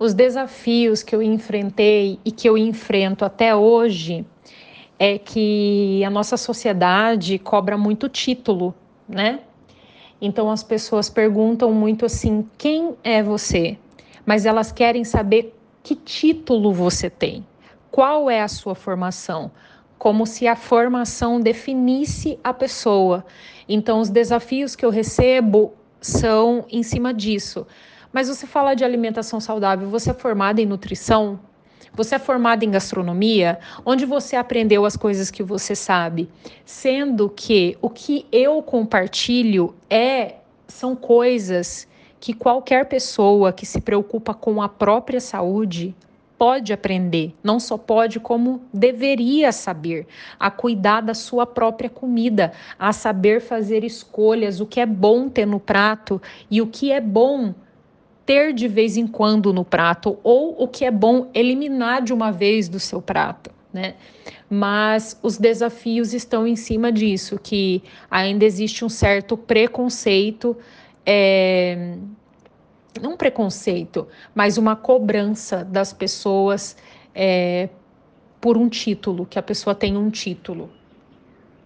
Os desafios que eu enfrentei e que eu enfrento até hoje é que a nossa sociedade cobra muito título, né? Então as pessoas perguntam muito assim: quem é você? Mas elas querem saber que título você tem, qual é a sua formação, como se a formação definisse a pessoa. Então os desafios que eu recebo são em cima disso. Mas você fala de alimentação saudável, você é formada em nutrição? Você é formado em gastronomia, onde você aprendeu as coisas que você sabe, sendo que o que eu compartilho é são coisas que qualquer pessoa que se preocupa com a própria saúde pode aprender, não só pode, como deveria saber, a cuidar da sua própria comida, a saber fazer escolhas, o que é bom ter no prato e o que é bom ter de vez em quando no prato ou o que é bom eliminar de uma vez do seu prato, né? Mas os desafios estão em cima disso, que ainda existe um certo preconceito, é, não preconceito, mas uma cobrança das pessoas é, por um título, que a pessoa tem um título.